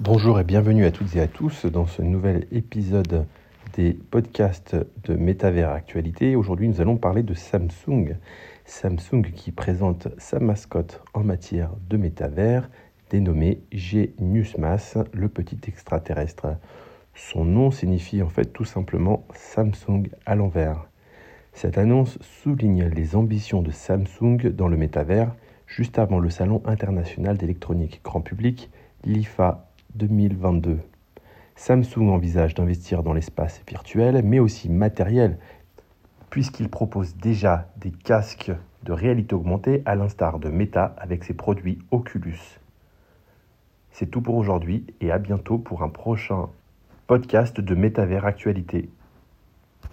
Bonjour et bienvenue à toutes et à tous dans ce nouvel épisode des podcasts de Métavers Actualité. Aujourd'hui, nous allons parler de Samsung. Samsung qui présente sa mascotte en matière de métavers, dénommé Geniusmas, le petit extraterrestre. Son nom signifie en fait tout simplement Samsung à l'envers. Cette annonce souligne les ambitions de Samsung dans le métavers juste avant le Salon international d'électronique grand public, l'IFA 2022. Samsung envisage d'investir dans l'espace virtuel, mais aussi matériel, puisqu'il propose déjà des casques de réalité augmentée à l'instar de Meta avec ses produits Oculus. C'est tout pour aujourd'hui et à bientôt pour un prochain podcast de Métavers Actualité.